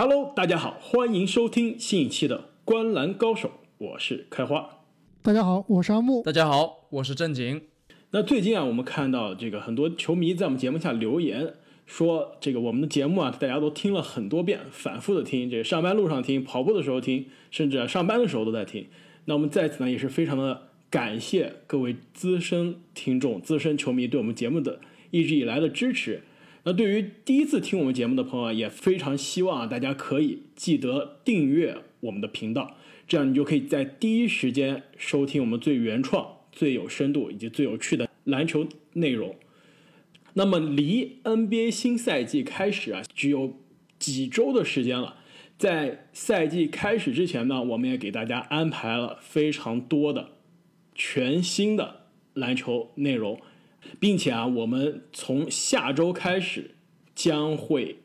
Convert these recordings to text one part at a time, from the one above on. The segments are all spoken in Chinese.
Hello，大家好，欢迎收听新一期的《观篮高手》，我是开花。大家好，我是阿木。大家好，我是正经。那最近啊，我们看到这个很多球迷在我们节目下留言，说这个我们的节目啊，大家都听了很多遍，反复的听，这个上班路上听，跑步的时候听，甚至上班的时候都在听。那我们在此呢，也是非常的感谢各位资深听众、资深球迷对我们节目的一直以来的支持。那对于第一次听我们节目的朋友，也非常希望啊大家可以记得订阅我们的频道，这样你就可以在第一时间收听我们最原创。最有深度以及最有趣的篮球内容。那么离 NBA 新赛季开始啊，只有几周的时间了。在赛季开始之前呢，我们也给大家安排了非常多的全新的篮球内容，并且啊，我们从下周开始将会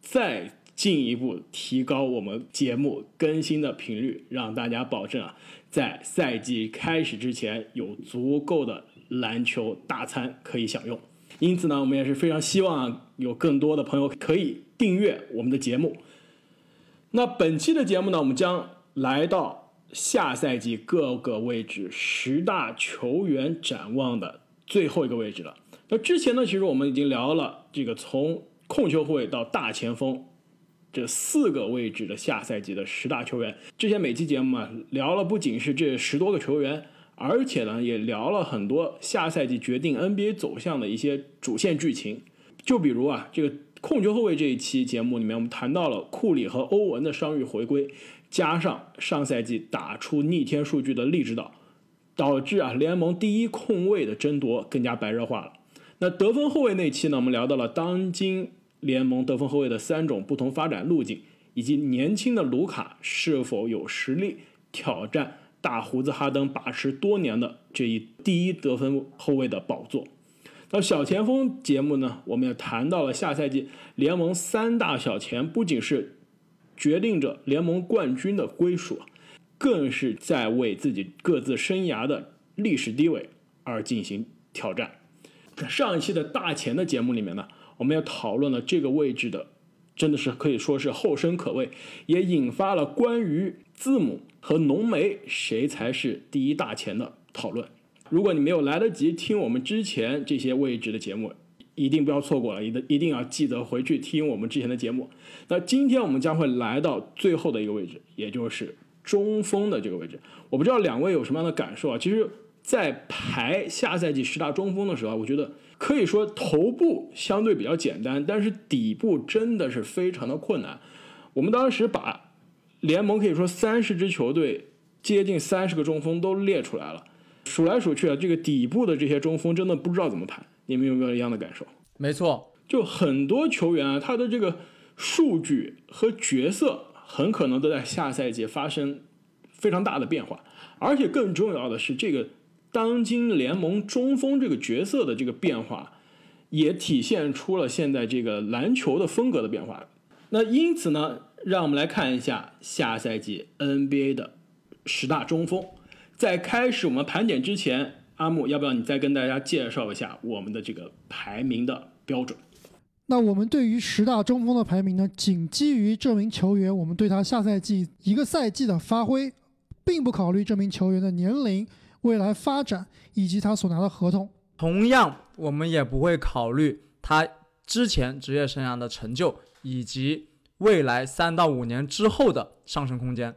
再。进一步提高我们节目更新的频率，让大家保证啊，在赛季开始之前有足够的篮球大餐可以享用。因此呢，我们也是非常希望有更多的朋友可以订阅我们的节目。那本期的节目呢，我们将来到下赛季各个位置十大球员展望的最后一个位置了。那之前呢，其实我们已经聊了这个从控球后卫到大前锋。这四个位置的下赛季的十大球员，之前每期节目啊聊了不仅是这十多个球员，而且呢也聊了很多下赛季决定 NBA 走向的一些主线剧情。就比如啊，这个控球后卫这一期节目里面，我们谈到了库里和欧文的伤愈回归，加上上赛季打出逆天数据的利指导，导致啊联盟第一控卫的争夺更加白热化了。那得分后卫那期呢，我们聊到了当今。联盟得分后卫的三种不同发展路径，以及年轻的卢卡是否有实力挑战大胡子哈登把持多年的这一第一得分后卫的宝座。那小前锋节目呢，我们也谈到了下赛季联盟三大小前不仅是决定着联盟冠军的归属，更是在为自己各自生涯的历史地位而进行挑战。上一期的大前的节目里面呢。我们也讨论了这个位置的，真的是可以说是后生可畏，也引发了关于字母和浓眉谁才是第一大前的讨论。如果你没有来得及听我们之前这些位置的节目，一定不要错过了，一定一定要记得回去听我们之前的节目。那今天我们将会来到最后的一个位置，也就是中锋的这个位置。我不知道两位有什么样的感受啊？其实，在排下赛季十大中锋的时候，我觉得。可以说头部相对比较简单，但是底部真的是非常的困难。我们当时把联盟可以说三十支球队接近三十个中锋都列出来了，数来数去啊，这个底部的这些中锋真的不知道怎么排。你们有没有一样的感受？没错，就很多球员啊，他的这个数据和角色很可能都在下赛季发生非常大的变化，而且更重要的是这个。当今联盟中锋这个角色的这个变化，也体现出了现在这个篮球的风格的变化。那因此呢，让我们来看一下下赛季 NBA 的十大中锋。在开始我们盘点之前，阿木，要不要你再跟大家介绍一下我们的这个排名的标准？那我们对于十大中锋的排名呢，仅基于这名球员，我们对他下赛季一个赛季的发挥，并不考虑这名球员的年龄。未来发展以及他所拿的合同，同样我们也不会考虑他之前职业生涯的成就以及未来三到五年之后的上升空间。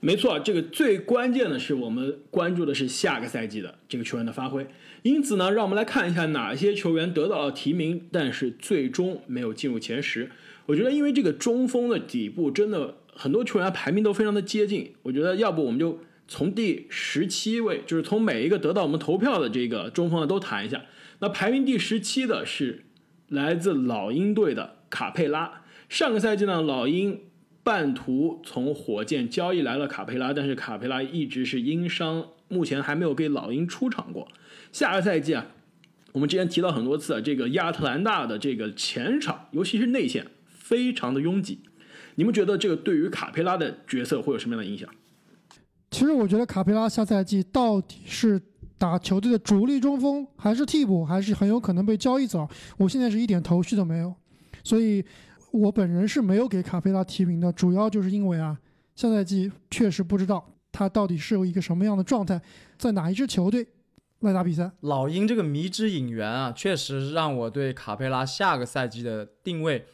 没错，这个最关键的是我们关注的是下个赛季的这个球员的发挥。因此呢，让我们来看一下哪些球员得到了提名，但是最终没有进入前十。我觉得，因为这个中锋的底部真的很多球员排名都非常的接近，我觉得要不我们就。从第十七位，就是从每一个得到我们投票的这个中锋的都谈一下。那排名第十七的是来自老鹰队的卡佩拉。上个赛季呢，老鹰半途从火箭交易来了卡佩拉，但是卡佩拉一直是因伤，目前还没有给老鹰出场过。下个赛季啊，我们之前提到很多次啊，这个亚特兰大的这个前场，尤其是内线，非常的拥挤。你们觉得这个对于卡佩拉的角色会有什么样的影响？其实我觉得卡佩拉下赛季到底是打球队的主力中锋，还是替补，还是很有可能被交易走。我现在是一点头绪都没有。所以我本人是没有给卡佩拉提名的，主要就是因为啊，下赛季确实不知道他到底是有一个什么样的状态，在哪一支球队来打比赛。老鹰这个迷之引援啊，确实让我对卡佩拉下个赛季的定位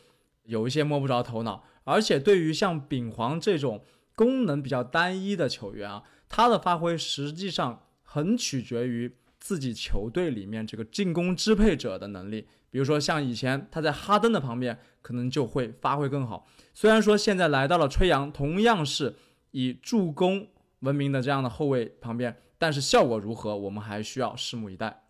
有一些摸不着头脑。而且对于像丙皇这种功能比较单一的球员啊，他的发挥实际上很取决于自己球队里面这个进攻支配者的能力。比如说像以前他在哈登的旁边，可能就会发挥更好。虽然说现在来到了吹杨，同样是以助攻闻名的这样的后卫旁边，但是效果如何，我们还需要拭目以待。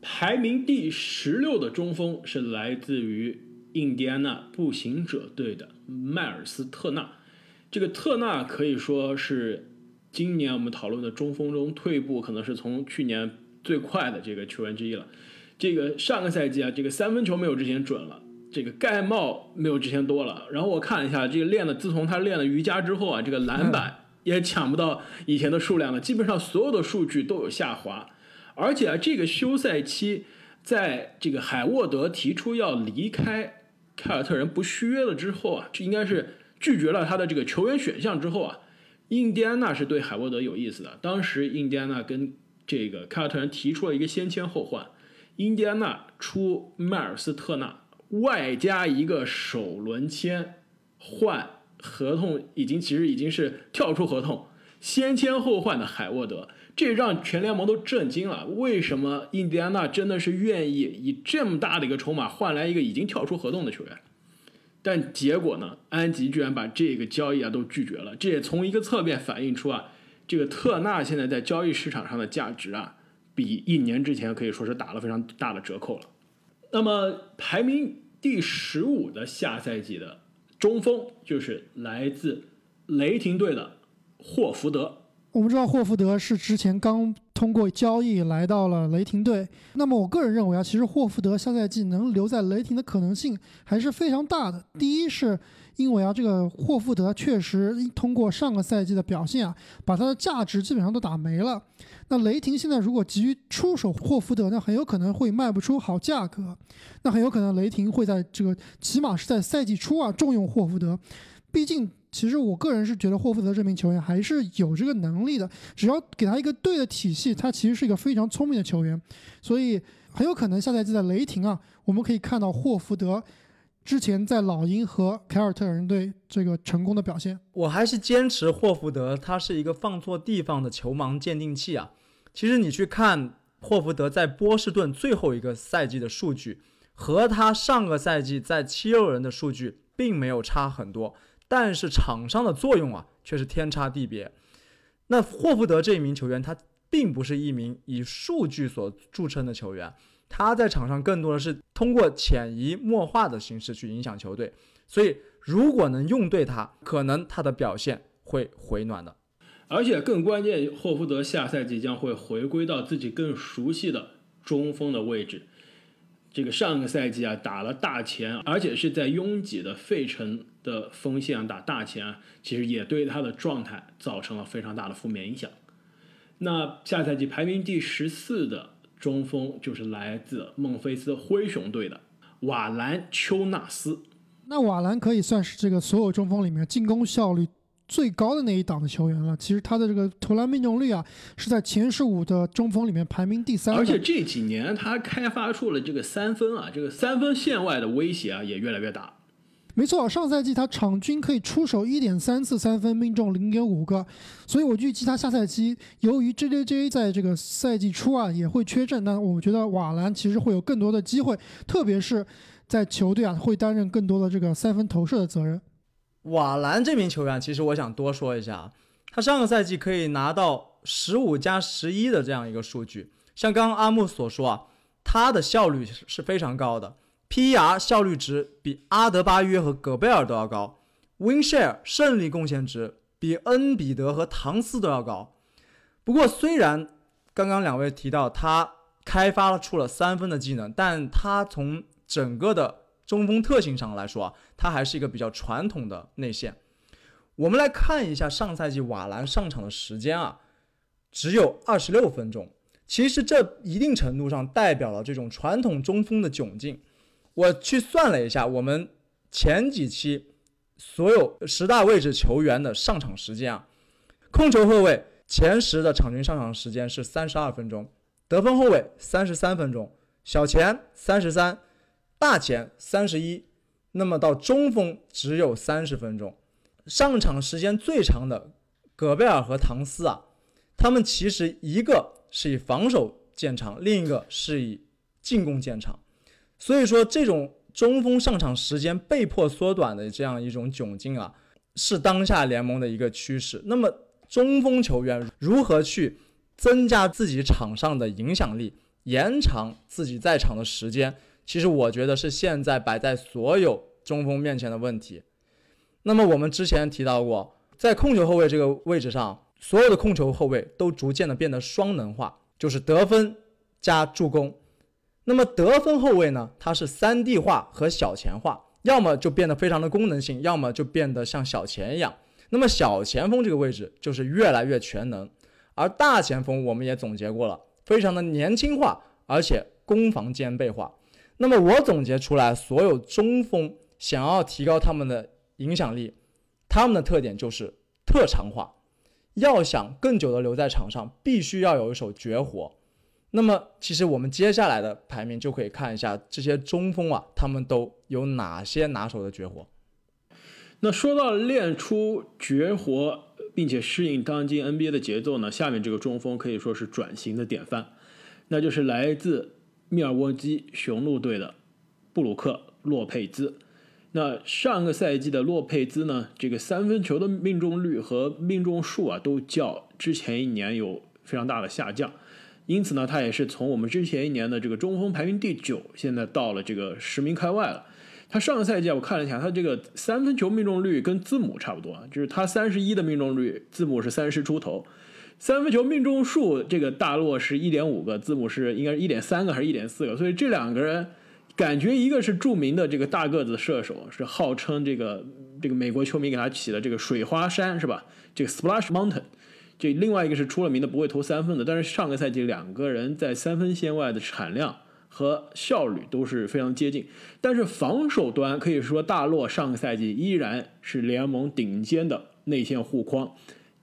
排名第十六的中锋是来自于印第安纳步行者队的迈尔斯特纳。这个特纳可以说是今年我们讨论的中锋中退步可能是从去年最快的这个球员之一了。这个上个赛季啊，这个三分球没有之前准了，这个盖帽没有之前多了。然后我看了一下，这个练了，自从他练了瑜伽之后啊，这个篮板也抢不到以前的数量了，基本上所有的数据都有下滑。而且啊，这个休赛期，在这个海沃德提出要离开凯尔特人不续约了之后啊，这应该是拒绝了他的这个球员选项之后啊，印第安纳是对海沃德有意思的。当时印第安纳跟这个凯尔特人提出了一个先签后换。印第安纳出迈尔斯特纳，外加一个首轮签换合同，已经其实已经是跳出合同，先签后换的海沃德，这让全联盟都震惊了。为什么印第安纳真的是愿意以这么大的一个筹码换来一个已经跳出合同的球员？但结果呢，安吉居然把这个交易啊都拒绝了。这也从一个侧面反映出啊，这个特纳现在在交易市场上的价值啊。比一年之前可以说是打了非常大的折扣了。那么排名第十五的下赛季的中锋就是来自雷霆队的霍福德。我们知道霍福德是之前刚通过交易来到了雷霆队。那么我个人认为啊，其实霍福德下赛季能留在雷霆的可能性还是非常大的。第一是。因为啊，这个霍福德确实通过上个赛季的表现啊，把他的价值基本上都打没了。那雷霆现在如果急于出手霍福德，那很有可能会卖不出好价格。那很有可能雷霆会在这个起码是在赛季初啊重用霍福德。毕竟，其实我个人是觉得霍福德这名球员还是有这个能力的，只要给他一个对的体系，他其实是一个非常聪明的球员。所以很有可能下赛季在雷霆啊，我们可以看到霍福德。之前在老鹰和凯尔特人队这个成功的表现，我还是坚持霍福德他是一个放错地方的球盲鉴定器啊。其实你去看霍福德在波士顿最后一个赛季的数据，和他上个赛季在七六人的数据并没有差很多，但是场上的作用啊却是天差地别。那霍福德这一名球员，他并不是一名以数据所著称的球员。他在场上更多的是通过潜移默化的形式去影响球队，所以如果能用对他，可能他的表现会回暖的。而且更关键，霍福德下赛季将会回归到自己更熟悉的中锋的位置。这个上个赛季啊打了大前，而且是在拥挤的费城的锋线打大前啊，其实也对他的状态造成了非常大的负面影响。那下赛季排名第十四的。中锋就是来自孟菲斯灰熊队的瓦兰丘纳斯。那瓦兰可以算是这个所有中锋里面进攻效率最高的那一档的球员了。其实他的这个投篮命中率啊，是在前十五的中锋里面排名第三。而且这几年他开发出了这个三分啊，这个三分线外的威胁啊也越来越大。没错，上赛季他场均可以出手一点三次三分，命中零点五个，所以我预计他下赛季由于 J J J 在这个赛季初啊也会缺阵，那我觉得瓦兰其实会有更多的机会，特别是在球队啊会担任更多的这个三分投射的责任。瓦兰这名球员，其实我想多说一下，他上个赛季可以拿到十五加十一的这样一个数据，像刚刚阿木所说啊，他的效率是非常高的。PER 效率值比阿德巴约和戈贝尔都要高，Win-share 胜利贡献值比恩比德和唐斯都要高。不过，虽然刚刚两位提到他开发出了三分的技能，但他从整个的中锋特性上来说啊，他还是一个比较传统的内线。我们来看一下上赛季瓦兰上场的时间啊，只有二十六分钟。其实这一定程度上代表了这种传统中锋的窘境。我去算了一下，我们前几期所有十大位置球员的上场时间啊，控球后卫前十的场均上场时间是三十二分钟，得分后卫三十三分钟，小前三十三，大前三十一，那么到中锋只有三十分钟，上场时间最长的戈贝尔和唐斯啊，他们其实一个是以防守见长，另一个是以进攻见长，所以说这种。中锋上场时间被迫缩短的这样一种窘境啊，是当下联盟的一个趋势。那么，中锋球员如何去增加自己场上的影响力，延长自己在场的时间？其实我觉得是现在摆在所有中锋面前的问题。那么我们之前提到过，在控球后卫这个位置上，所有的控球后卫都逐渐的变得双能化，就是得分加助攻。那么得分后卫呢？它是三 D 化和小前化，要么就变得非常的功能性，要么就变得像小前一样。那么小前锋这个位置就是越来越全能，而大前锋我们也总结过了，非常的年轻化，而且攻防兼备化。那么我总结出来，所有中锋想要提高他们的影响力，他们的特点就是特长化。要想更久的留在场上，必须要有一手绝活。那么，其实我们接下来的排名就可以看一下这些中锋啊，他们都有哪些拿手的绝活。那说到练出绝活，并且适应当今 NBA 的节奏呢，下面这个中锋可以说是转型的典范，那就是来自密尔沃基雄鹿队的布鲁克洛佩兹。那上个赛季的洛佩兹呢，这个三分球的命中率和命中数啊，都较之前一年有非常大的下降。因此呢，他也是从我们之前一年的这个中锋排名第九，现在到了这个十名开外了。他上个赛季，我看了一下，他这个三分球命中率跟字母差不多，就是他三十一的命中率，字母是三十出头。三分球命中数这个大洛是一点五个，字母是应该是一点三个还是一点四个？所以这两个人感觉一个是著名的这个大个子射手，是号称这个这个美国球迷给他起的这个水花山是吧？这个 Splash Mountain。这另外一个是出了名的不会投三分的，但是上个赛季两个人在三分线外的产量和效率都是非常接近。但是防守端可以说大洛上个赛季依然是联盟顶尖的内线护框，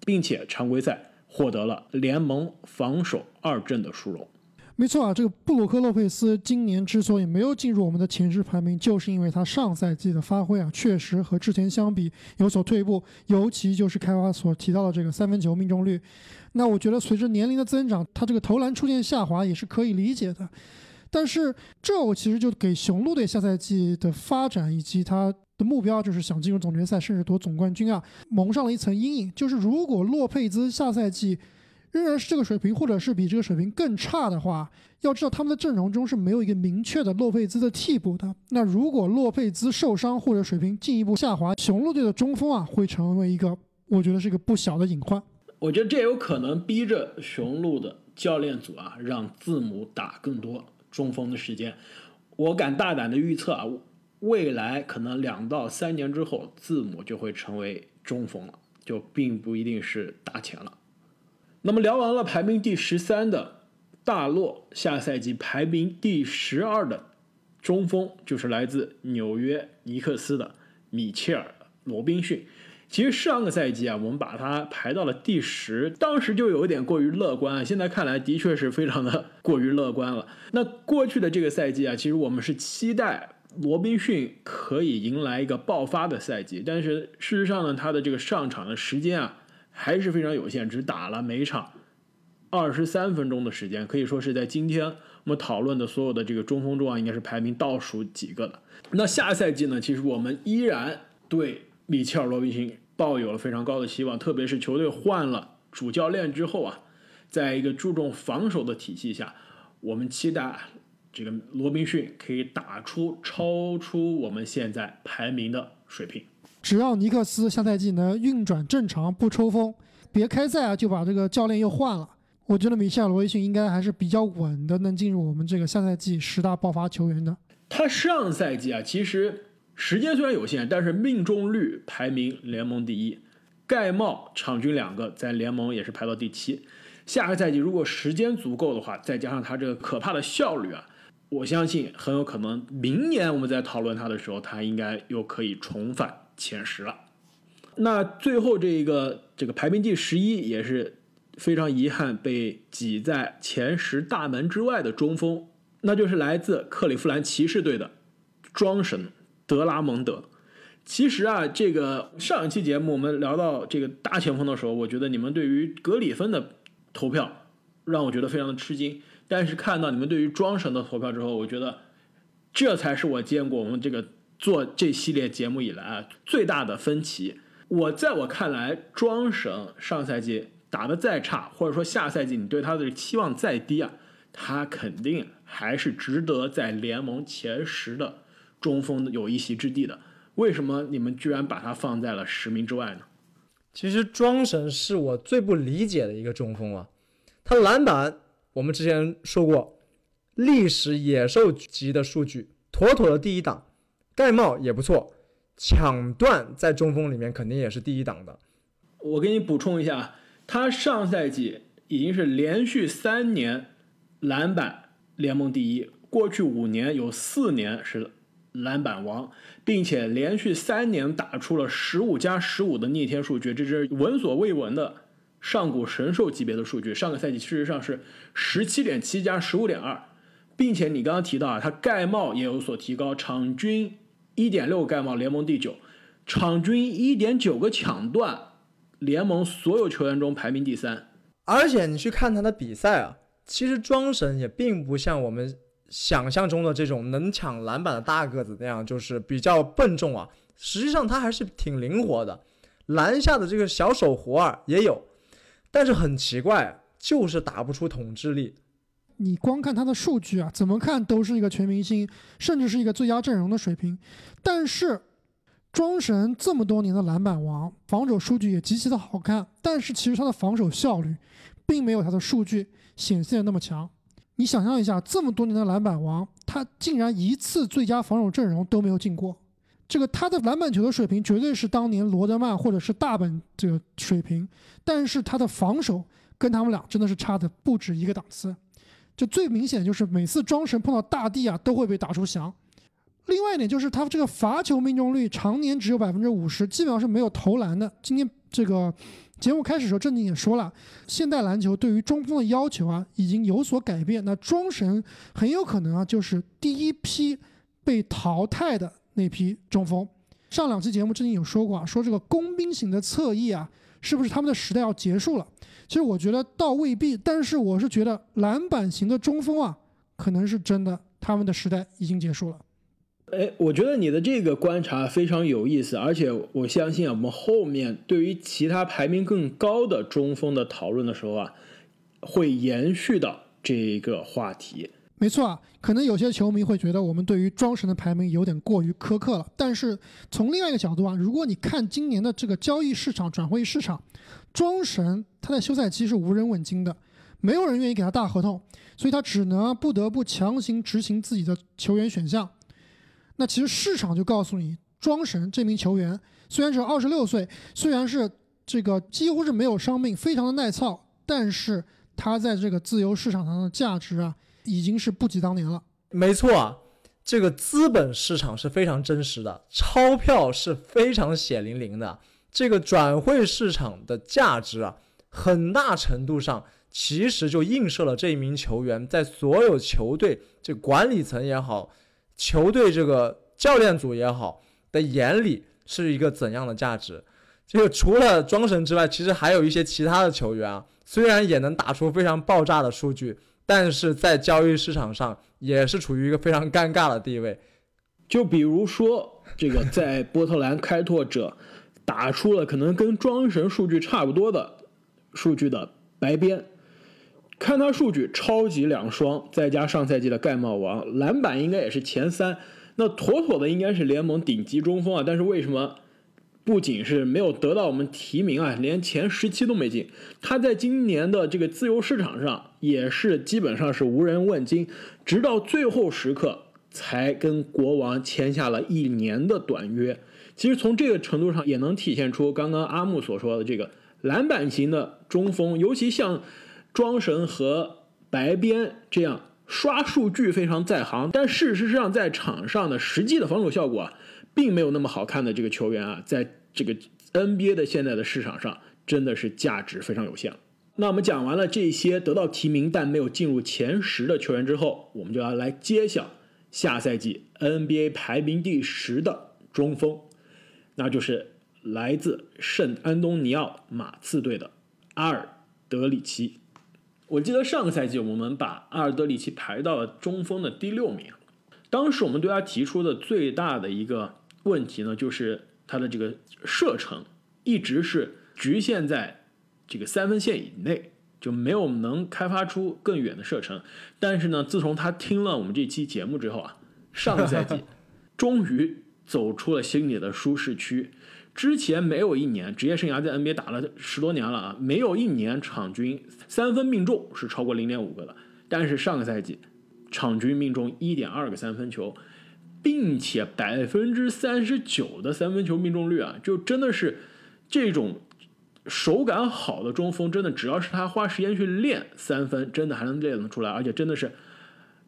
并且常规赛获得了联盟防守二阵的殊荣。没错啊，这个布鲁克洛佩斯今年之所以没有进入我们的前十排名，就是因为他上赛季的发挥啊，确实和之前相比有所退步，尤其就是开发所提到的这个三分球命中率。那我觉得随着年龄的增长，他这个投篮出现下滑也是可以理解的。但是这我其实就给雄鹿队下赛季的发展以及他的目标，就是想进入总决赛甚至夺总冠军啊，蒙上了一层阴影。就是如果洛佩兹下赛季，仍然是这个水平，或者是比这个水平更差的话，要知道他们的阵容中是没有一个明确的洛佩兹的替补的。那如果洛佩兹受伤或者水平进一步下滑，雄鹿队的中锋啊会成为一个，我觉得是一个不小的隐患。我觉得这有可能逼着雄鹿的教练组啊，让字母打更多中锋的时间。我敢大胆的预测啊，未来可能两到三年之后，字母就会成为中锋了，就并不一定是大前了。那么聊完了排名第十三的大洛，下赛季排名第十二的中锋就是来自纽约尼克斯的米切尔·罗宾逊。其实上个赛季啊，我们把他排到了第十，当时就有一点过于乐观。现在看来，的确是非常的过于乐观了。那过去的这个赛季啊，其实我们是期待罗宾逊可以迎来一个爆发的赛季，但是事实上呢，他的这个上场的时间啊。还是非常有限，只打了每场二十三分钟的时间，可以说是在今天我们讨论的所有的这个中锋中啊，应该是排名倒数几个的。那下赛季呢，其实我们依然对米切尔·罗宾逊抱有了非常高的希望，特别是球队换了主教练之后啊，在一个注重防守的体系下，我们期待这个罗宾逊可以打出超出我们现在排名的水平。只要尼克斯下赛季能运转正常，不抽风，别开赛啊就把这个教练又换了。我觉得米切尔·罗伊逊应该还是比较稳的，能进入我们这个下赛季十大爆发球员的。他上赛季啊，其实时间虽然有限，但是命中率排名联盟第一，盖帽场均两个，在联盟也是排到第七。下个赛季如果时间足够的话，再加上他这个可怕的效率啊，我相信很有可能明年我们在讨论他的时候，他应该又可以重返前十了。那最后这一个这个排名第十一也是非常遗憾被挤在前十大门之外的中锋，那就是来自克利夫兰骑士队的庄神德拉蒙德。其实啊，这个上一期节目我们聊到这个大前锋的时候，我觉得你们对于格里芬的投票让我觉得非常的吃惊。但是看到你们对于庄神的投票之后，我觉得这才是我见过我们这个做这系列节目以来啊最大的分歧。我在我看来，庄神上赛季打得再差，或者说下赛季你对他的期望再低啊，他肯定还是值得在联盟前十的中锋有一席之地的。为什么你们居然把他放在了十名之外呢？其实庄神是我最不理解的一个中锋啊，他篮板我们之前说过，历史野兽级的数据，妥妥的第一档，盖帽也不错，抢断在中锋里面肯定也是第一档的。我给你补充一下，他上赛季已经是连续三年篮板联盟第一，过去五年有四年是。篮板王，并且连续三年打出了十五加十五的逆天数据，这是闻所未闻的上古神兽级别的数据。上个赛季事实上是十七点七加十五点二，并且你刚刚提到啊，他盖帽也有所提高，场均一点六盖帽，联盟第九，场均一点九个抢断，联盟所有球员中排名第三。而且你去看他的比赛啊，其实庄神也并不像我们。想象中的这种能抢篮板的大个子那样，就是比较笨重啊。实际上他还是挺灵活的，篮下的这个小手活儿也有，但是很奇怪，就是打不出统治力。你光看他的数据啊，怎么看都是一个全明星，甚至是一个最佳阵容的水平。但是庄神这么多年的篮板王，防守数据也极其的好看，但是其实他的防守效率，并没有他的数据显现的那么强。你想象一下，这么多年的篮板王，他竟然一次最佳防守阵容都没有进过。这个他的篮板球的水平绝对是当年罗德曼或者是大本这个水平，但是他的防守跟他们俩真的是差的不止一个档次。就最明显就是每次庄神碰到大地啊，都会被打出翔。另外一点就是他这个罚球命中率常年只有百分之五十，基本上是没有投篮的。今天这个。节目开始的时候，正经也说了，现代篮球对于中锋的要求啊，已经有所改变。那庄神很有可能啊，就是第一批被淘汰的那批中锋。上两期节目正经有说过啊，说这个工兵型的侧翼啊，是不是他们的时代要结束了？其实我觉得倒未必，但是我是觉得篮板型的中锋啊，可能是真的，他们的时代已经结束了。哎，我觉得你的这个观察非常有意思，而且我相信啊，我们后面对于其他排名更高的中锋的讨论的时候啊，会延续到这个话题。没错啊，可能有些球迷会觉得我们对于庄神的排名有点过于苛刻了，但是从另外一个角度啊，如果你看今年的这个交易市场、转会市场，庄神他在休赛期是无人问津的，没有人愿意给他大合同，所以他只能不得不强行执行自己的球员选项。那其实市场就告诉你，庄神这名球员虽然只有二十六岁，虽然是这个几乎是没有伤病，非常的耐操，但是他在这个自由市场上的价值啊，已经是不及当年了。没错啊，这个资本市场是非常真实的，钞票是非常血淋淋的。这个转会市场的价值啊，很大程度上其实就映射了这一名球员在所有球队这管理层也好。球队这个教练组也好的眼里是一个怎样的价值？这个除了庄神之外，其实还有一些其他的球员啊，虽然也能打出非常爆炸的数据，但是在交易市场上也是处于一个非常尴尬的地位。就比如说这个在波特兰开拓者打出了可能跟庄神数据差不多的数据的白边。看他数据，超级两双，再加上赛季的盖帽王，篮板应该也是前三，那妥妥的应该是联盟顶级中锋啊！但是为什么不仅是没有得到我们提名啊，连前十七都没进？他在今年的这个自由市场上也是基本上是无人问津，直到最后时刻才跟国王签下了一年的短约。其实从这个程度上也能体现出刚刚阿木所说的这个篮板型的中锋，尤其像。庄神和白边这样刷数据非常在行，但事实上在场上的实际的防守效果，并没有那么好看的这个球员啊，在这个 NBA 的现在的市场上，真的是价值非常有限。那我们讲完了这些得到提名但没有进入前十的球员之后，我们就要来揭晓下赛季 NBA 排名第十的中锋，那就是来自圣安东尼奥马刺队的阿尔德里奇。我记得上个赛季我们把阿尔德里奇排到了中锋的第六名，当时我们对他提出的最大的一个问题呢，就是他的这个射程一直是局限在。这个三分线以内就没有能开发出更远的射程，但是呢，自从他听了我们这期节目之后啊，上个赛季 终于走出了心里的舒适区。之前没有一年职业生涯在 NBA 打了十多年了啊，没有一年场均三分命中是超过零点五个的，但是上个赛季场均命中一点二个三分球，并且百分之三十九的三分球命中率啊，就真的是这种。手感好的中锋，真的只要是他花时间去练三分，真的还能练得出来，而且真的是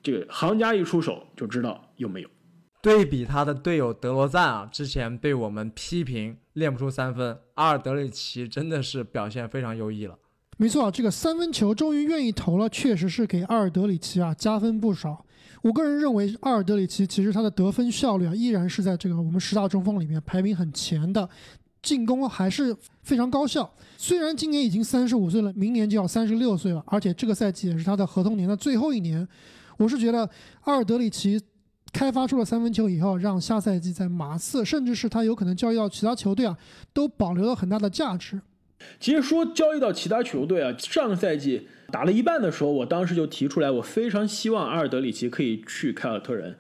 这个行家一出手就知道有没有。对比他的队友德罗赞啊，之前被我们批评练不出三分，阿尔德里奇真的是表现非常优异了。没错，这个三分球终于愿意投了，确实是给阿尔德里奇啊加分不少。我个人认为，阿尔德里奇其实他的得分效率啊，依然是在这个我们十大中锋里面排名很前的。进攻还是非常高效，虽然今年已经三十五岁了，明年就要三十六岁了，而且这个赛季也是他的合同年的最后一年。我是觉得阿尔德里奇开发出了三分球以后，让下赛季在马刺，甚至是他有可能交易到其他球队啊，都保留了很大的价值。其实说交易到其他球队啊，上个赛季打了一半的时候，我当时就提出来，我非常希望阿尔德里奇可以去凯尔特人。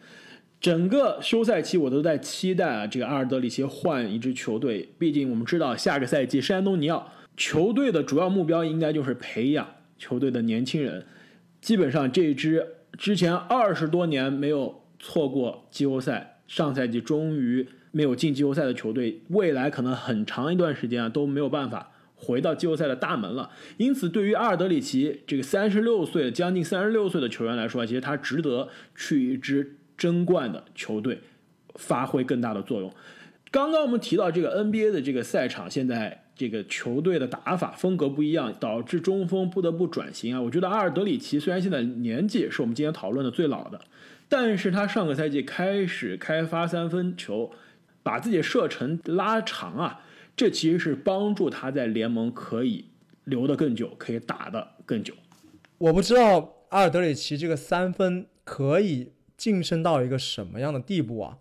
整个休赛期我都在期待啊，这个阿尔德里奇换一支球队。毕竟我们知道，下个赛季山东尼奥球队的主要目标应该就是培养球队的年轻人。基本上这支之前二十多年没有错过季后赛，上赛季终于没有进季后赛的球队，未来可能很长一段时间啊都没有办法回到季后赛的大门了。因此，对于阿尔德里奇这个三十六岁、将近三十六岁的球员来说，其实他值得去一支。争冠的球队发挥更大的作用。刚刚我们提到这个 NBA 的这个赛场，现在这个球队的打法风格不一样，导致中锋不得不转型啊。我觉得阿尔德里奇虽然现在年纪是我们今天讨论的最老的，但是他上个赛季开始开发三分球，把自己射程拉长啊，这其实是帮助他在联盟可以留得更久，可以打得更久。我不知道阿尔德里奇这个三分可以。晋升到一个什么样的地步啊？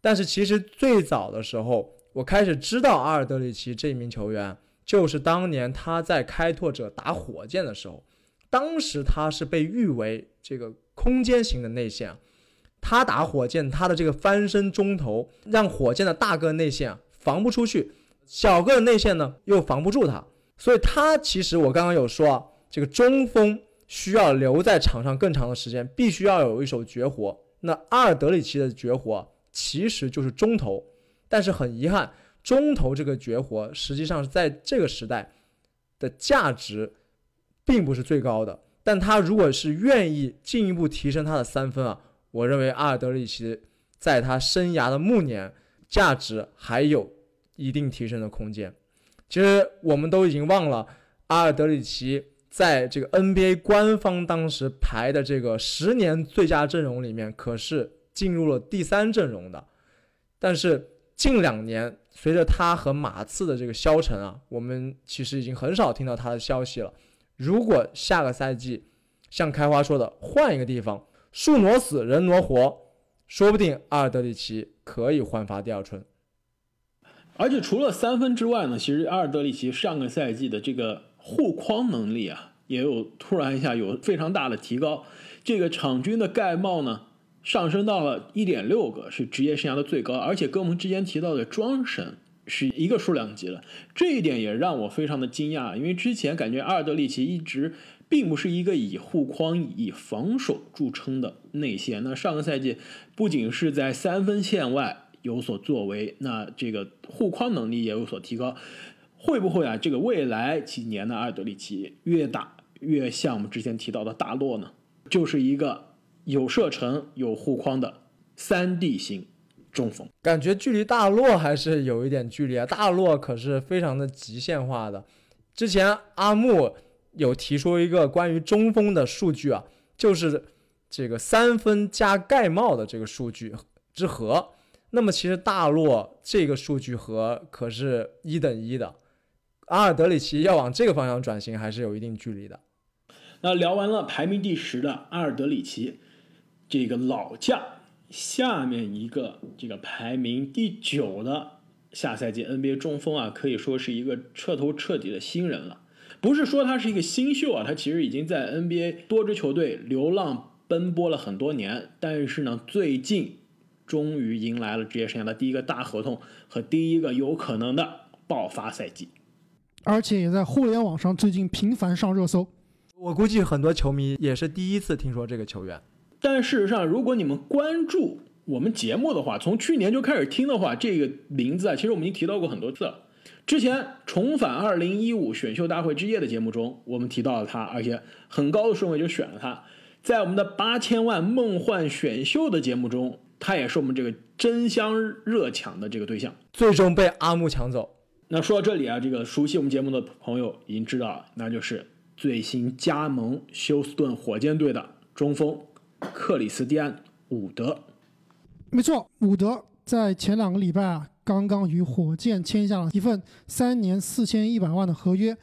但是其实最早的时候，我开始知道阿尔德里奇这名球员，就是当年他在开拓者打火箭的时候，当时他是被誉为这个空间型的内线，他打火箭他的这个翻身中投，让火箭的大个内线防不出去，小个的内线呢又防不住他，所以他其实我刚刚有说啊，这个中锋。需要留在场上更长的时间，必须要有一手绝活。那阿尔德里奇的绝活其实就是中投，但是很遗憾，中投这个绝活实际上是在这个时代的价值并不是最高的。但他如果是愿意进一步提升他的三分啊，我认为阿尔德里奇在他生涯的暮年价值还有一定提升的空间。其实我们都已经忘了阿尔德里奇。在这个 NBA 官方当时排的这个十年最佳阵容里面，可是进入了第三阵容的。但是近两年，随着他和马刺的这个消沉啊，我们其实已经很少听到他的消息了。如果下个赛季像开花说的换一个地方，树挪死人挪活，说不定阿尔德里奇可以焕发第二春。而且除了三分之外呢，其实阿尔德里奇上个赛季的这个。护框能力啊，也有突然一下有非常大的提高。这个场均的盖帽呢，上升到了一点六个，是职业生涯的最高。而且跟我们之前提到的庄神是一个数量级了，这一点也让我非常的惊讶。因为之前感觉阿尔德里奇一直并不是一个以护框、以防守著称的内线。那上个赛季不仅是在三分线外有所作为，那这个护框能力也有所提高。会不会啊？这个未来几年的阿尔德里奇越打越像我们之前提到的大洛呢？就是一个有射程、有护框的三 D 型中锋。感觉距离大洛还是有一点距离啊，大洛可是非常的极限化的。之前阿木有提出一个关于中锋的数据啊，就是这个三分加盖帽的这个数据之和。那么其实大洛这个数据和可是一等一的，阿尔德里奇要往这个方向转型还是有一定距离的。那聊完了排名第十的阿尔德里奇，这个老将，下面一个这个排名第九的下赛季 NBA 中锋啊，可以说是一个彻头彻底的新人了。不是说他是一个新秀啊，他其实已经在 NBA 多支球队流浪奔波了很多年，但是呢，最近。终于迎来了职业生涯的第一个大合同和第一个有可能的爆发赛季，而且也在互联网上最近频繁上热搜。我估计很多球迷也是第一次听说这个球员。但事实上，如果你们关注我们节目的话，从去年就开始听的话，这个名字啊，其实我们已经提到过很多次了。之前重返二零一五选秀大会之夜的节目中，我们提到了他，而且很高的顺位就选了他。在我们的八千万梦幻选秀的节目中。他也是我们这个争相热抢的这个对象，最终被阿木抢走。那说到这里啊，这个熟悉我们节目的朋友已经知道了，那就是最新加盟休斯顿火箭队的中锋克里斯蒂安·伍德。没错，伍德在前两个礼拜啊，刚刚与火箭签下了一份三年四千一百万的合约，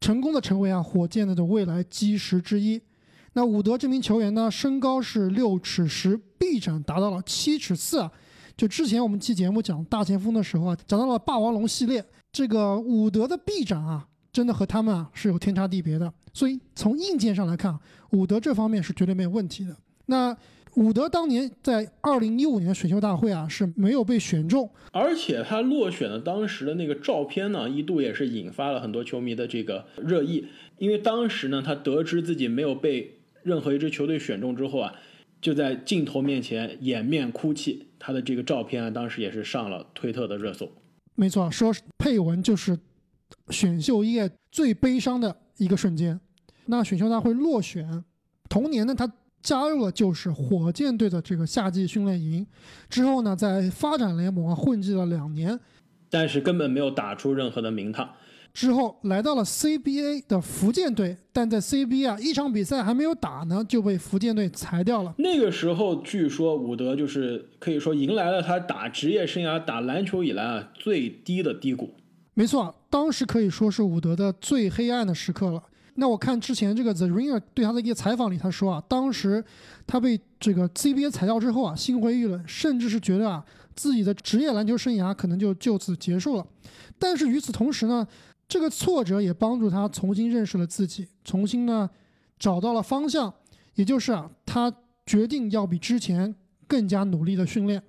成功的成为啊火箭队的未来基石之一。那伍德这名球员呢，身高是六尺十，臂展达到了七尺四啊。就之前我们期节目讲大前锋的时候啊，讲到了霸王龙系列，这个伍德的臂展啊，真的和他们啊是有天差地别的。所以从硬件上来看，伍德这方面是绝对没有问题的。那伍德当年在二零一五年的选秀大会啊是没有被选中，而且他落选的当时的那个照片呢，一度也是引发了很多球迷的这个热议，因为当时呢，他得知自己没有被。任何一支球队选中之后啊，就在镜头面前掩面哭泣。他的这个照片啊，当时也是上了推特的热搜。没错，说配文就是选秀业最悲伤的一个瞬间。那选秀大会落选，同年呢，他加入了就是火箭队的这个夏季训练营。之后呢，在发展联盟混迹了两年，但是根本没有打出任何的名堂。之后来到了 CBA 的福建队，但在 CBA 啊一场比赛还没有打呢，就被福建队裁掉了。那个时候，据说伍德就是可以说迎来了他打职业生涯、打篮球以来啊最低的低谷。没错，当时可以说是伍德的最黑暗的时刻了。那我看之前这个 The Ringer 对他的一个采访里，他说啊，当时他被这个 CBA 裁掉之后啊，心灰意冷，甚至是觉得啊自己的职业篮球生涯可能就就此结束了。但是与此同时呢？这个挫折也帮助他重新认识了自己，重新呢找到了方向，也就是啊，他决定要比之前更加努力的训练。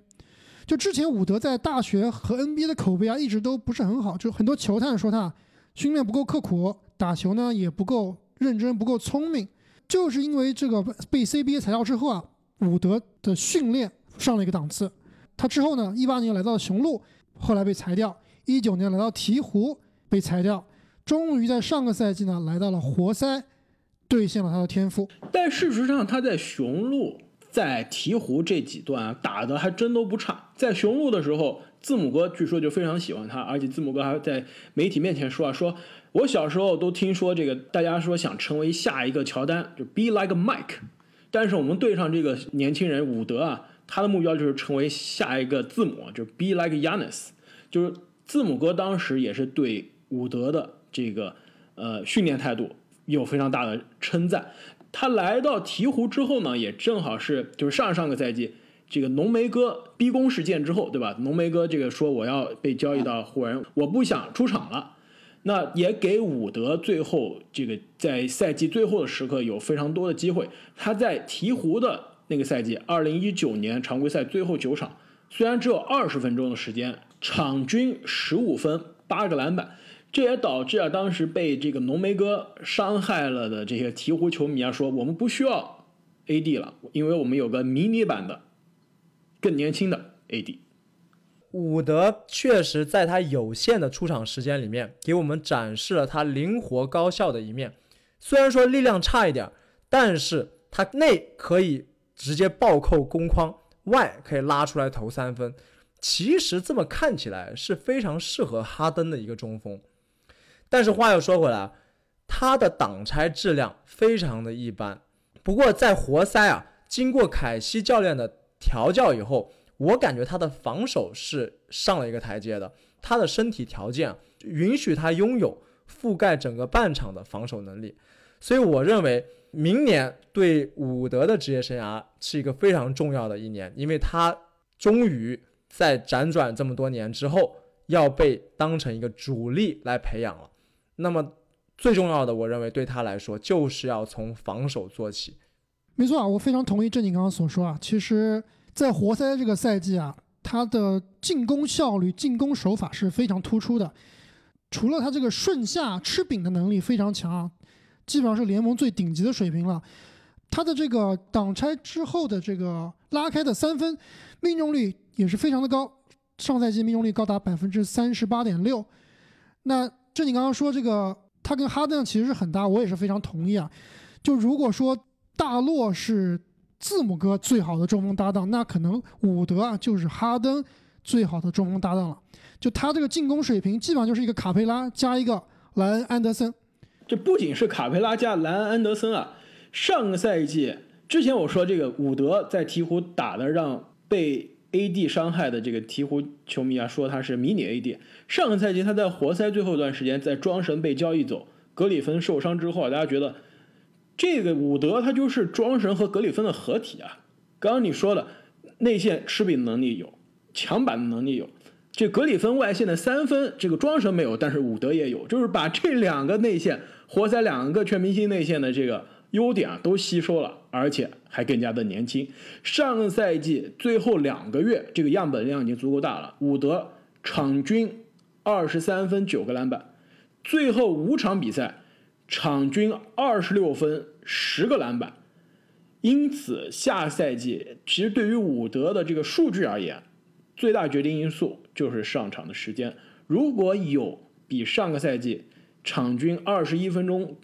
就之前伍德在大学和 NBA 的口碑啊，一直都不是很好，就很多球探说他训练不够刻苦，打球呢也不够认真，不够聪明。就是因为这个被 CBA 裁掉之后啊，伍德的训练上了一个档次。他之后呢，一八年来到雄鹿，后来被裁掉；一九年来到鹈鹕。被裁掉，终于在上个赛季呢来到了活塞，兑现了他的天赋。但事实上，他在雄鹿、在鹈鹕这几段啊打的还真都不差。在雄鹿的时候，字母哥据说就非常喜欢他，而且字母哥还在媒体面前说啊，说我小时候都听说这个，大家说想成为下一个乔丹，就 be like Mike。但是我们队上这个年轻人伍德啊，他的目标就是成为下一个字母，就 be like Yanis。就是字母哥当时也是对。伍德的这个呃训练态度有非常大的称赞。他来到鹈鹕之后呢，也正好是就是上上个赛季这个浓眉哥逼宫事件之后，对吧？浓眉哥这个说我要被交易到湖人，我不想出场了。那也给伍德最后这个在赛季最后的时刻有非常多的机会。他在鹈鹕的那个赛季，二零一九年常规赛最后九场，虽然只有二十分钟的时间，场均十五分八个篮板。这也导致啊，当时被这个浓眉哥伤害了的这些鹈鹕球迷啊，说我们不需要 AD 了，因为我们有个迷你版的、更年轻的 AD。伍德确实在他有限的出场时间里面，给我们展示了他灵活高效的一面。虽然说力量差一点，但是他内可以直接暴扣攻框，外可以拉出来投三分。其实这么看起来是非常适合哈登的一个中锋。但是话又说回来，他的挡拆质量非常的一般。不过在活塞啊，经过凯西教练的调教以后，我感觉他的防守是上了一个台阶的。他的身体条件允许他拥有覆盖整个半场的防守能力，所以我认为明年对伍德的职业生涯是一个非常重要的一年，因为他终于在辗转这么多年之后要被当成一个主力来培养了。那么最重要的，我认为对他来说就是要从防守做起。没错啊，我非常同意正经刚刚所说啊。其实，在活塞这个赛季啊，他的进攻效率、进攻手法是非常突出的。除了他这个顺下吃饼的能力非常强啊，基本上是联盟最顶级的水平了。他的这个挡拆之后的这个拉开的三分命中率也是非常的高，上赛季命中率高达百分之三十八点六。那正经刚刚说这个，他跟哈登其实是很搭，我也是非常同意啊。就如果说大洛是字母哥最好的中锋搭档，那可能伍德啊就是哈登最好的中锋搭档了。就他这个进攻水平，基本上就是一个卡佩拉加一个莱恩安德森。这不仅是卡佩拉加莱恩安德森啊，上个赛季之前我说这个伍德在鹈鹕打的让被 AD 伤害的这个鹈鹕球迷啊说他是迷你 AD。上个赛季他在活塞最后一段时间在庄神被交易走，格里芬受伤之后啊，大家觉得。这个伍德他就是庄神和格里芬的合体啊！刚刚你说的内线吃饼能力有，抢板的能力有，这格里芬外线的三分，这个庄神没有，但是伍德也有，就是把这两个内线活塞两个全明星内线的这个优点啊都吸收了，而且还更加的年轻。上个赛季最后两个月，这个样本量已经足够大了，伍德场均二十三分九个篮板，最后五场比赛。场均二十六分，十个篮板，因此下赛季其实对于伍德的这个数据而言，最大决定因素就是上场的时间。如果有比上个赛季场均二十一分钟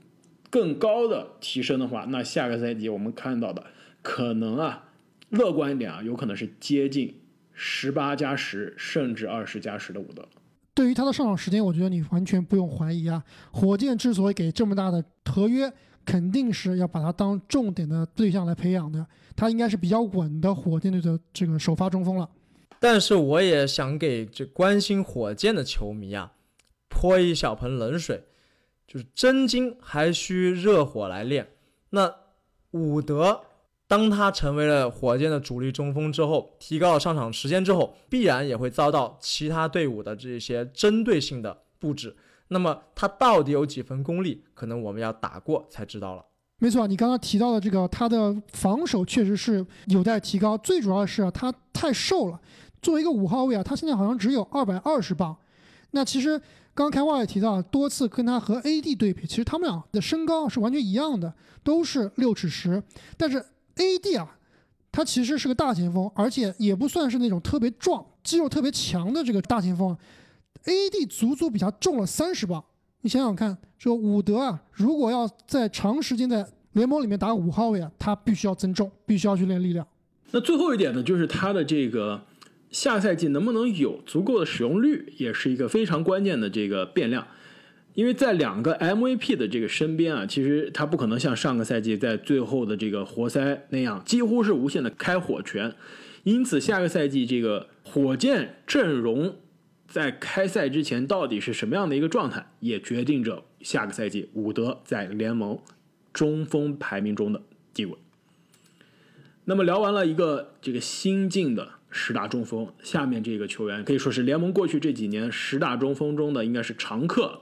更高的提升的话，那下个赛季我们看到的可能啊，乐观一点啊，有可能是接近十八加十，甚至二十加十的伍德。对于他的上场时间，我觉得你完全不用怀疑啊。火箭之所以给这么大的合约，肯定是要把他当重点的对象来培养的。他应该是比较稳的火箭队的这个首发中锋了。但是我也想给这关心火箭的球迷啊泼一小盆冷水，就是真金还需热火来炼。那伍德。当他成为了火箭的主力中锋之后，提高了上场时间之后，必然也会遭到其他队伍的这些针对性的布置。那么他到底有几分功力，可能我们要打过才知道了。没错，你刚刚提到的这个，他的防守确实是有待提高。最主要的是他太瘦了，作为一个五号位啊，他现在好像只有二百二十磅。那其实刚开话也提到，多次跟他和 AD 对比，其实他们俩的身高是完全一样的，都是六尺十，但是。A.D. 啊，他其实是个大前锋，而且也不算是那种特别壮、肌肉特别强的这个大前锋。A.D. 足足比他重了三十磅。你想想看，这伍德啊，如果要在长时间在联盟里面打五号位啊，他必须要增重，必须要去练力量。那最后一点呢，就是他的这个下赛季能不能有足够的使用率，也是一个非常关键的这个变量。因为在两个 MVP 的这个身边啊，其实他不可能像上个赛季在最后的这个活塞那样，几乎是无限的开火权。因此，下个赛季这个火箭阵容在开赛之前到底是什么样的一个状态，也决定着下个赛季伍德在联盟中锋排名中的地位。那么聊完了一个这个新晋的十大中锋，下面这个球员可以说是联盟过去这几年十大中锋中的应该是常客。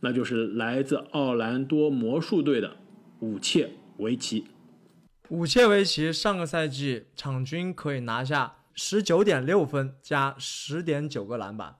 那就是来自奥兰多魔术队的武切维奇。武切维奇上个赛季场均可以拿下十九点六分加十点九个篮板。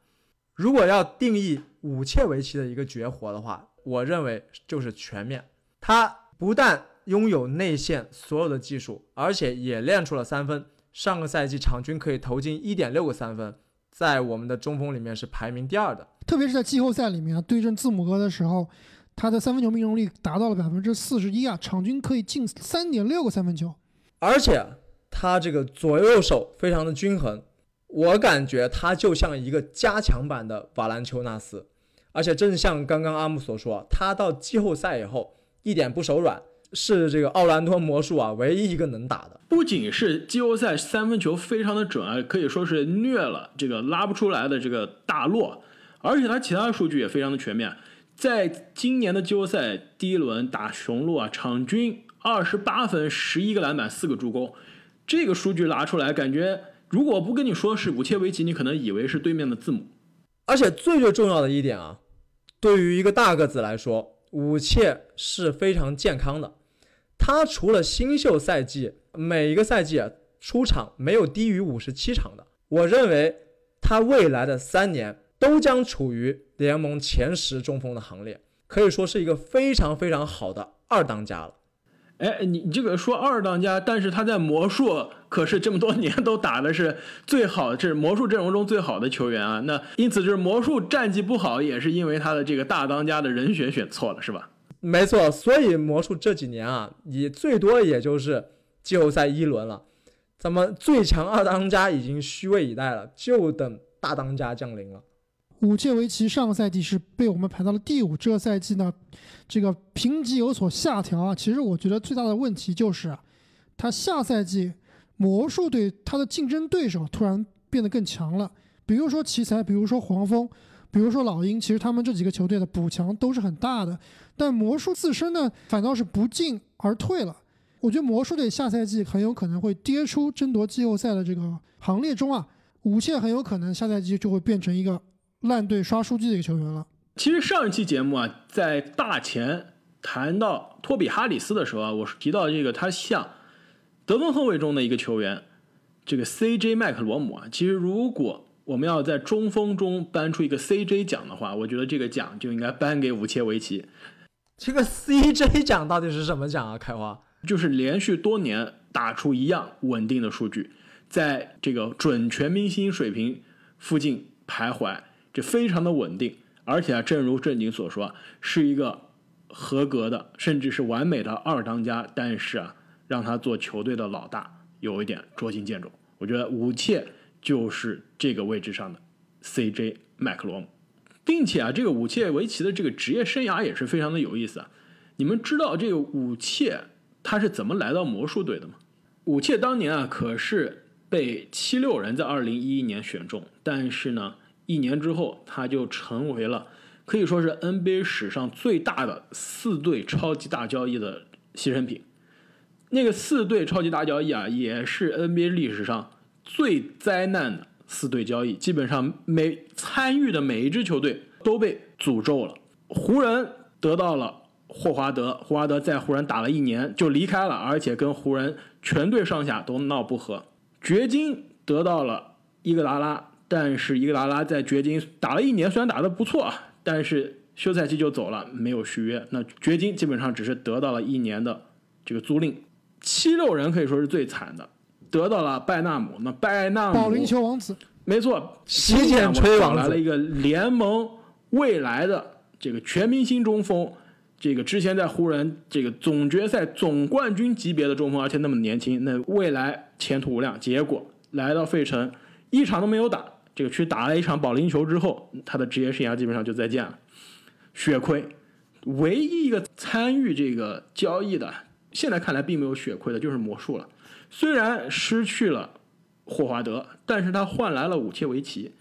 如果要定义武切维奇的一个绝活的话，我认为就是全面。他不但拥有内线所有的技术，而且也练出了三分。上个赛季场均可以投进一点六个三分。在我们的中锋里面是排名第二的，特别是在季后赛里面对阵字母哥的时候，他的三分球命中率达到了百分之四十一啊，场均可以进三点六个三分球。而且他这个左右手非常的均衡，我感觉他就像一个加强版的瓦兰丘纳斯。而且正像刚刚阿木所说，他到季后赛以后一点不手软，是这个奥兰多魔术啊唯一一个能打的。不仅是季后赛三分球非常的准啊，可以说是虐了这个拉不出来的这个大洛，而且他其他的数据也非常的全面。在今年的季后赛第一轮打雄鹿啊，场均二十八分、十一个篮板、四个助攻，这个数据拿出来，感觉如果不跟你说是武切维奇，你可能以为是对面的字母。而且最最重要的一点啊。对于一个大个子来说，武切是非常健康的。他除了新秀赛季，每一个赛季啊出场没有低于五十七场的。我认为他未来的三年都将处于联盟前十中锋的行列，可以说是一个非常非常好的二当家了。哎，你你这个说二当家，但是他在魔术可是这么多年都打的是最好，这是魔术阵容中最好的球员啊。那因此就是魔术战绩不好，也是因为他的这个大当家的人选选错了，是吧？没错，所以魔术这几年啊，你最多也就是季后赛一轮了。咱们最强二当家已经虚位以待了，就等大当家降临了。武切维奇上个赛季是被我们排到了第五，这个赛季呢，这个评级有所下调啊。其实我觉得最大的问题就是，他下赛季魔术队他的竞争对手突然变得更强了，比如说奇才，比如说黄蜂，比如说老鹰，其实他们这几个球队的补强都是很大的，但魔术自身呢反倒是不进而退了。我觉得魔术队下赛季很有可能会跌出争夺季后赛的这个行列中啊，武切很有可能下赛季就会变成一个。烂队刷数据的一个球员了。其实上一期节目啊，在大前谈到托比哈里斯的时候啊，我是提到这个他像得分后卫中的一个球员，这个 CJ 麦克罗姆啊。其实如果我们要在中锋中颁出一个 CJ 奖的话，我觉得这个奖就应该颁给武切维奇。这个 CJ 奖到底是什么奖啊？开花就是连续多年打出一样稳定的数据，在这个准全明星水平附近徘徊。这非常的稳定，而且啊，正如正经所说，是一个合格的，甚至是完美的二当家。但是啊，让他做球队的老大，有一点捉襟见肘。我觉得武切就是这个位置上的 CJ 麦克罗姆，并且啊，这个武切维奇的这个职业生涯也是非常的有意思啊。你们知道这个武切他是怎么来到魔术队的吗？武切当年啊，可是被七六人在二零一一年选中，但是呢。一年之后，他就成为了可以说是 NBA 史上最大的四对超级大交易的牺牲品。那个四对超级大交易啊，也是 NBA 历史上最灾难的四队交易。基本上每参与的每一支球队都被诅咒了。湖人得到了霍华德，霍华德在湖人打了一年就离开了，而且跟湖人全队上下都闹不和。掘金得到了伊戈达拉。但是伊戈达拉在掘金打了一年，虽然打得不错啊，但是休赛期就走了，没有续约。那掘金基本上只是得到了一年的这个租赁。七六人可以说是最惨的，得到了拜纳姆。那拜纳姆保龄球王子，没错，洗剪吹王来了一个联盟未来的这个全明星中锋，这个之前在湖人这个总决赛总冠军级别的中锋，而且那么年轻，那未来前途无量。结果来到费城，一场都没有打。这个去打了一场保龄球之后，他的职业生涯基本上就再见了，血亏。唯一一个参与这个交易的，现在看来并没有血亏的，就是魔术了。虽然失去了霍华德，但是他换来了武切维奇，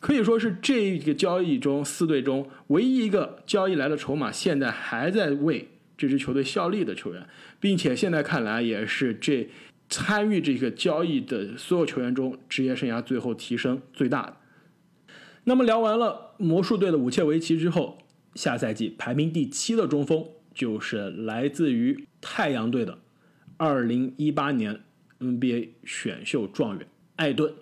可以说是这个交易中四队中唯一一个交易来的筹码，现在还在为这支球队效力的球员，并且现在看来也是这。参与这个交易的所有球员中，职业生涯最后提升最大的。那么聊完了魔术队的武切维奇之后，下赛季排名第七的中锋就是来自于太阳队的2018年 NBA 选秀状元艾顿。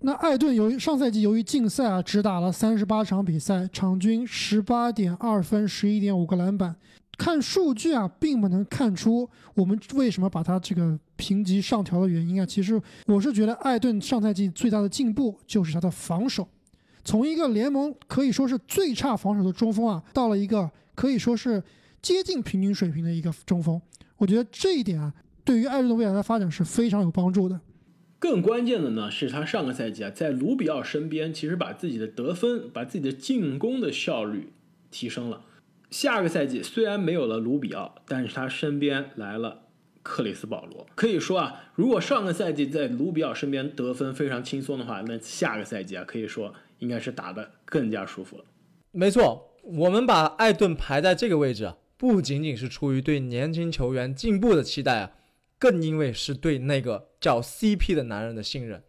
那艾顿由于上赛季由于禁赛啊，只打了三十八场比赛，场均十八点二分，十一点五个篮板。看数据啊，并不能看出我们为什么把他这个评级上调的原因啊。其实我是觉得艾顿上赛季最大的进步就是他的防守，从一个联盟可以说是最差防守的中锋啊，到了一个可以说是接近平均水平的一个中锋。我觉得这一点啊，对于艾顿的未来的发展是非常有帮助的。更关键的呢，是他上个赛季啊，在卢比奥身边，其实把自己的得分、把自己的进攻的效率提升了。下个赛季虽然没有了卢比奥，但是他身边来了克里斯保罗。可以说啊，如果上个赛季在卢比奥身边得分非常轻松的话，那下个赛季啊，可以说应该是打得更加舒服了。没错，我们把艾顿排在这个位置啊，不仅仅是出于对年轻球员进步的期待啊。更因为是对那个叫 CP 的男人的信任，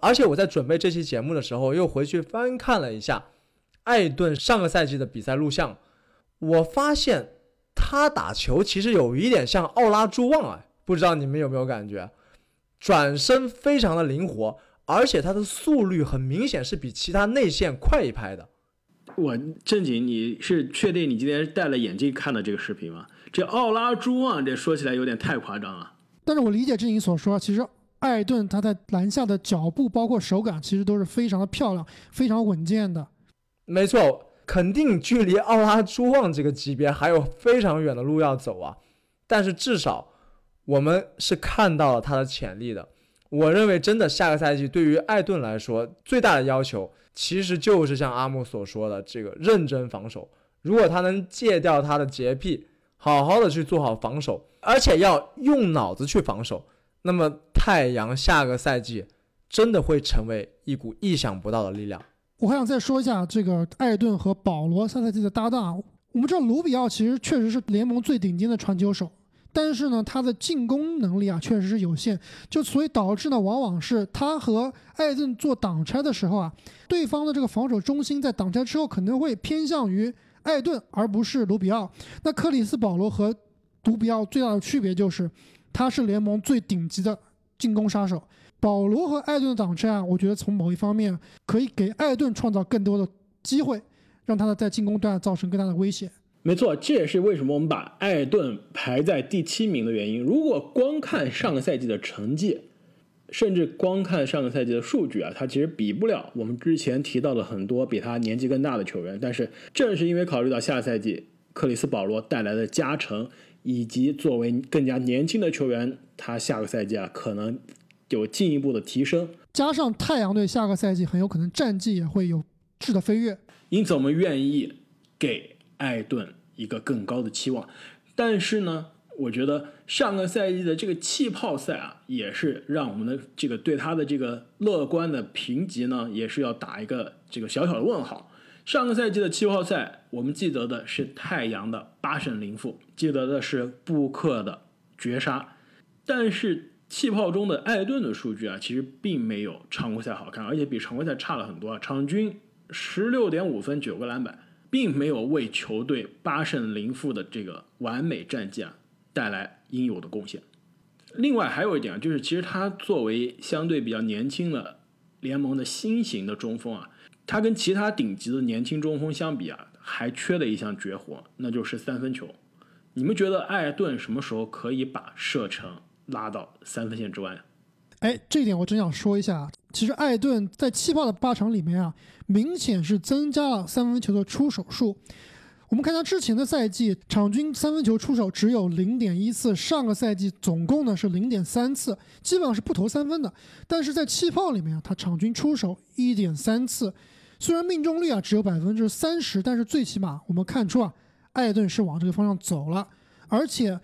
而且我在准备这期节目的时候，又回去翻看了一下艾顿上个赛季的比赛录像，我发现他打球其实有一点像奥拉朱旺啊，不知道你们有没有感觉？转身非常的灵活，而且他的速率很明显是比其他内线快一拍的。我正经，你是确定你今天戴了眼镜看的这个视频吗？这奥拉朱旺这说起来有点太夸张了。但是我理解志颖所说，其实艾顿他在篮下的脚步包括手感，其实都是非常的漂亮、非常稳健的。没错，肯定距离奥拉朱旺这个级别还有非常远的路要走啊。但是至少我们是看到了他的潜力的。我认为，真的下个赛季对于艾顿来说，最大的要求其实就是像阿木所说的这个认真防守。如果他能戒掉他的洁癖，好好的去做好防守。而且要用脑子去防守，那么太阳下个赛季真的会成为一股意想不到的力量。我还想再说一下这个艾顿和保罗下赛季的搭档。我们知道卢比奥其实确实是联盟最顶尖的传球手，但是呢，他的进攻能力啊确实是有限，就所以导致呢，往往是他和艾顿做挡拆的时候啊，对方的这个防守中心在挡拆之后可能会偏向于艾顿而不是卢比奥。那克里斯保罗和 独比奥最大的区别就是，他是联盟最顶级的进攻杀手。保罗和艾顿的挡拆啊，我觉得从某一方面可以给艾顿创造更多的机会，让他的在进攻端造成更大的威胁。没错，这也是为什么我们把艾顿排在第七名的原因。如果光看上个赛季的成绩，甚至光看上个赛季的数据啊，他其实比不了我们之前提到的很多比他年纪更大的球员。但是正是因为考虑到下赛季克里斯保罗带来的加成。以及作为更加年轻的球员，他下个赛季啊可能有进一步的提升。加上太阳队下个赛季很有可能战绩也会有质的飞跃，因此我们愿意给艾顿一个更高的期望。但是呢，我觉得上个赛季的这个气泡赛啊，也是让我们的这个对他的这个乐观的评级呢，也是要打一个这个小小的问号。上个赛季的气泡赛，我们记得的是太阳的八胜零负，记得的是布克的绝杀，但是气泡中的艾顿的数据啊，其实并没有常规赛好看，而且比常规赛差了很多啊。场均十六点五分，九个篮板，并没有为球队八胜零负的这个完美战绩啊带来应有的贡献。另外还有一点啊，就是其实他作为相对比较年轻的联盟的新型的中锋啊。他跟其他顶级的年轻中锋相比啊，还缺了一项绝活，那就是三分球。你们觉得艾顿什么时候可以把射程拉到三分线之外？哎，这一点我真想说一下。其实艾顿在气泡的八场里面啊，明显是增加了三分球的出手数。我们看他之前的赛季，场均三分球出手只有零点一次，上个赛季总共呢是零点三次，基本上是不投三分的。但是在气泡里面啊，他场均出手一点三次。虽然命中率啊只有百分之三十，但是最起码我们看出啊，艾顿是往这个方向走了。而且，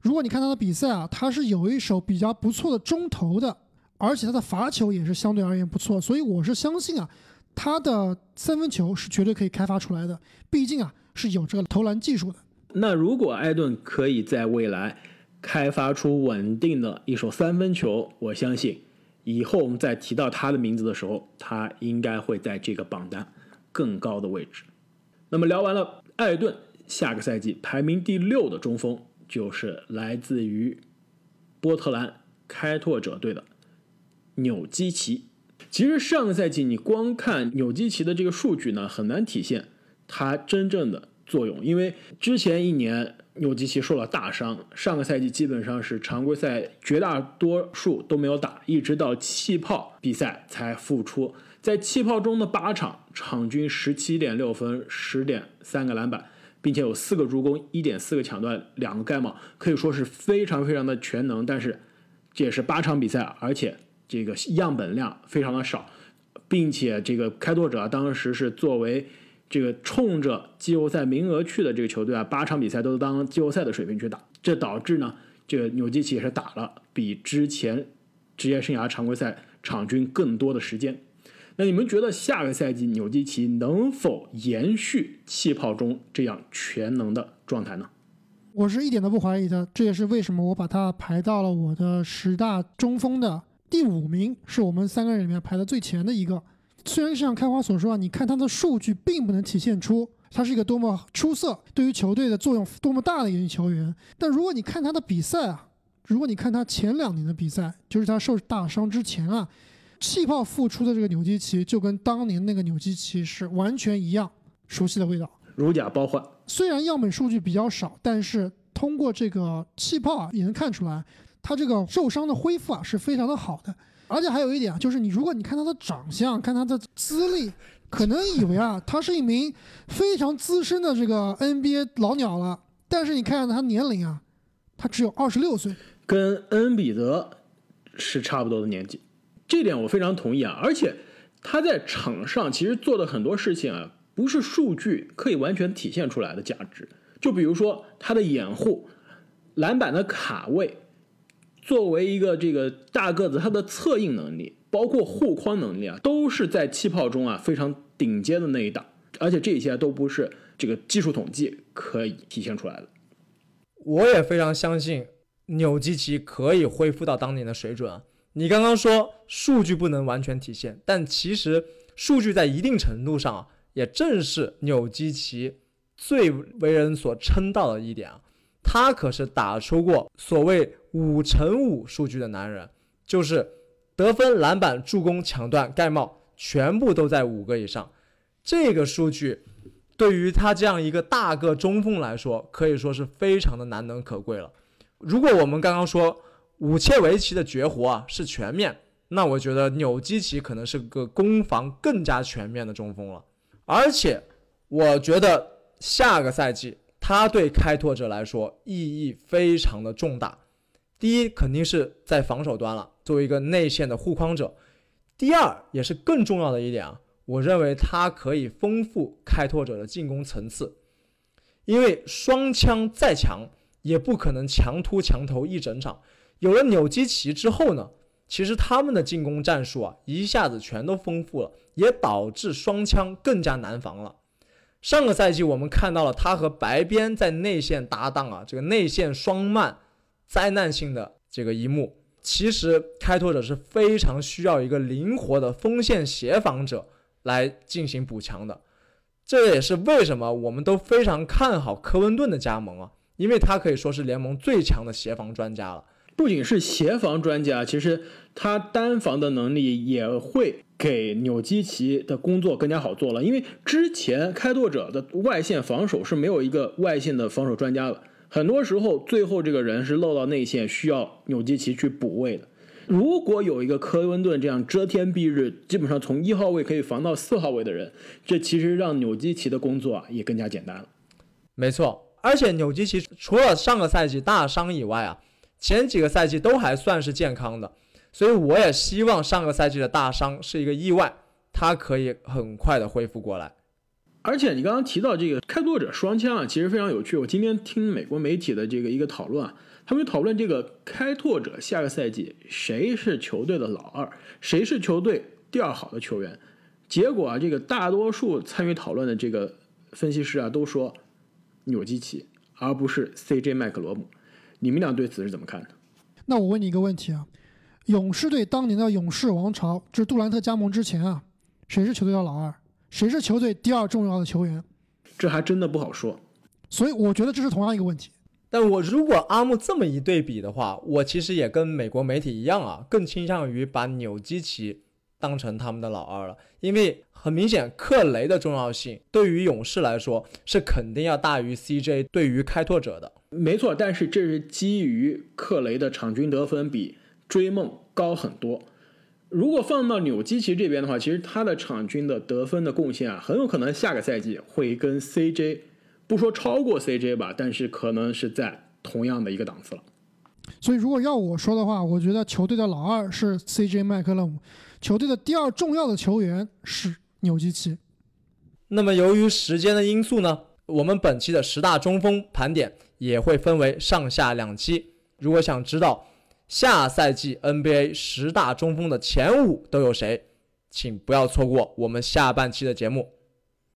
如果你看他的比赛啊，他是有一手比较不错的中投的，而且他的罚球也是相对而言不错。所以我是相信啊，他的三分球是绝对可以开发出来的。毕竟啊，是有这个投篮技术的。那如果艾顿可以在未来开发出稳定的一手三分球，我相信。以后我们再提到他的名字的时候，他应该会在这个榜单更高的位置。那么聊完了艾顿，下个赛季排名第六的中锋就是来自于波特兰开拓者队的纽基奇。其实上个赛季你光看纽基奇的这个数据呢，很难体现他真正的作用，因为之前一年。纽基奇受了大伤，上个赛季基本上是常规赛绝大多数都没有打，一直到气泡比赛才复出。在气泡中的八场，场均十七点六分，十点三个篮板，并且有四个助攻、一点四个抢断、两个盖帽，可以说是非常非常的全能。但是这也是八场比赛，而且这个样本量非常的少，并且这个开拓者当时是作为这个冲着季后赛名额去的这个球队啊，八场比赛都当季后赛的水平去打，这导致呢，这个纽基奇也是打了比之前职业生涯常规赛场均更多的时间。那你们觉得下个赛季纽基奇能否延续气泡中这样全能的状态呢？我是一点都不怀疑的，这也是为什么我把他排到了我的十大中锋的第五名，是我们三个人里面排的最前的一个。虽然像开花所说啊，你看他的数据并不能体现出他是一个多么出色、对于球队的作用多么大的一名球员，但如果你看他的比赛啊，如果你看他前两年的比赛，就是他受大伤之前啊。气泡复出的这个纽基奇就跟当年那个纽基奇是完全一样，熟悉的味道，如假包换。虽然样本数据比较少，但是通过这个气泡啊，也能看出来他这个受伤的恢复啊是非常的好的。而且还有一点啊，就是你如果你看他的长相，看他的资历，可能以为啊他是一名非常资深的这个 NBA 老鸟了，但是你看看他年龄啊，他只有二十六岁，跟恩比德是差不多的年纪。这点我非常同意啊，而且他在场上其实做的很多事情啊，不是数据可以完全体现出来的价值。就比如说他的掩护、篮板的卡位，作为一个这个大个子，他的策应能力，包括护框能力啊，都是在气泡中啊非常顶尖的那一档。而且这些都不是这个技术统计可以体现出来的。我也非常相信纽基奇可以恢复到当年的水准。你刚刚说数据不能完全体现，但其实数据在一定程度上，也正是纽基奇最为人所称道的一点啊。他可是打出过所谓五乘五数据的男人，就是得分、篮板、助攻、抢断、盖帽，全部都在五个以上。这个数据对于他这样一个大个中锋来说，可以说是非常的难能可贵了。如果我们刚刚说，武切维奇的绝活啊是全面，那我觉得纽基奇可能是个攻防更加全面的中锋了。而且，我觉得下个赛季他对开拓者来说意义非常的重大。第一，肯定是在防守端了，作为一个内线的护框者。第二，也是更重要的一点啊，我认为他可以丰富开拓者的进攻层次，因为双枪再强也不可能强突强投一整场。有了纽基奇之后呢，其实他们的进攻战术啊一下子全都丰富了，也导致双枪更加难防了。上个赛季我们看到了他和白边在内线搭档啊，这个内线双慢，灾难性的这个一幕。其实开拓者是非常需要一个灵活的锋线协防者来进行补强的，这也是为什么我们都非常看好科温顿的加盟啊，因为他可以说是联盟最强的协防专家了。不仅是协防专家，其实他单防的能力也会给纽基奇的工作更加好做了。因为之前开拓者的外线防守是没有一个外线的防守专家的，很多时候最后这个人是漏到内线，需要纽基奇去补位的。如果有一个科温顿这样遮天蔽日，基本上从一号位可以防到四号位的人，这其实让纽基奇的工作啊也更加简单了。没错，而且纽基奇除了上个赛季大伤以外啊。前几个赛季都还算是健康的，所以我也希望上个赛季的大伤是一个意外，他可以很快的恢复过来。而且你刚刚提到这个开拓者双枪啊，其实非常有趣。我今天听美国媒体的这个一个讨论啊，他们讨论这个开拓者下个赛季谁是球队的老二，谁是球队第二好的球员。结果啊，这个大多数参与讨论的这个分析师啊，都说纽基奇，而不是 CJ 麦克罗姆。你们俩对此是怎么看的？那我问你一个问题啊，勇士队当年的勇士王朝，就是杜兰特加盟之前啊，谁是球队的老二？谁是球队第二重要的球员？这还真的不好说。所以我觉得这是同样一个问题。但我如果阿木这么一对比的话，我其实也跟美国媒体一样啊，更倾向于把纽基奇当成他们的老二了，因为很明显，克雷的重要性对于勇士来说是肯定要大于 CJ 对于开拓者的。没错，但是这是基于克雷的场均得分比追梦高很多。如果放到纽基奇这边的话，其实他的场均的得分的贡献啊，很有可能下个赛季会跟 CJ 不说超过 CJ 吧，但是可能是在同样的一个档次了。所以如果要我说的话，我觉得球队的老二是 CJ 麦克勒姆，球队的第二重要的球员是纽基奇。那么由于时间的因素呢，我们本期的十大中锋盘点也会分为上下两期。如果想知道下赛季 NBA 十大中锋的前五都有谁，请不要错过我们下半期的节目。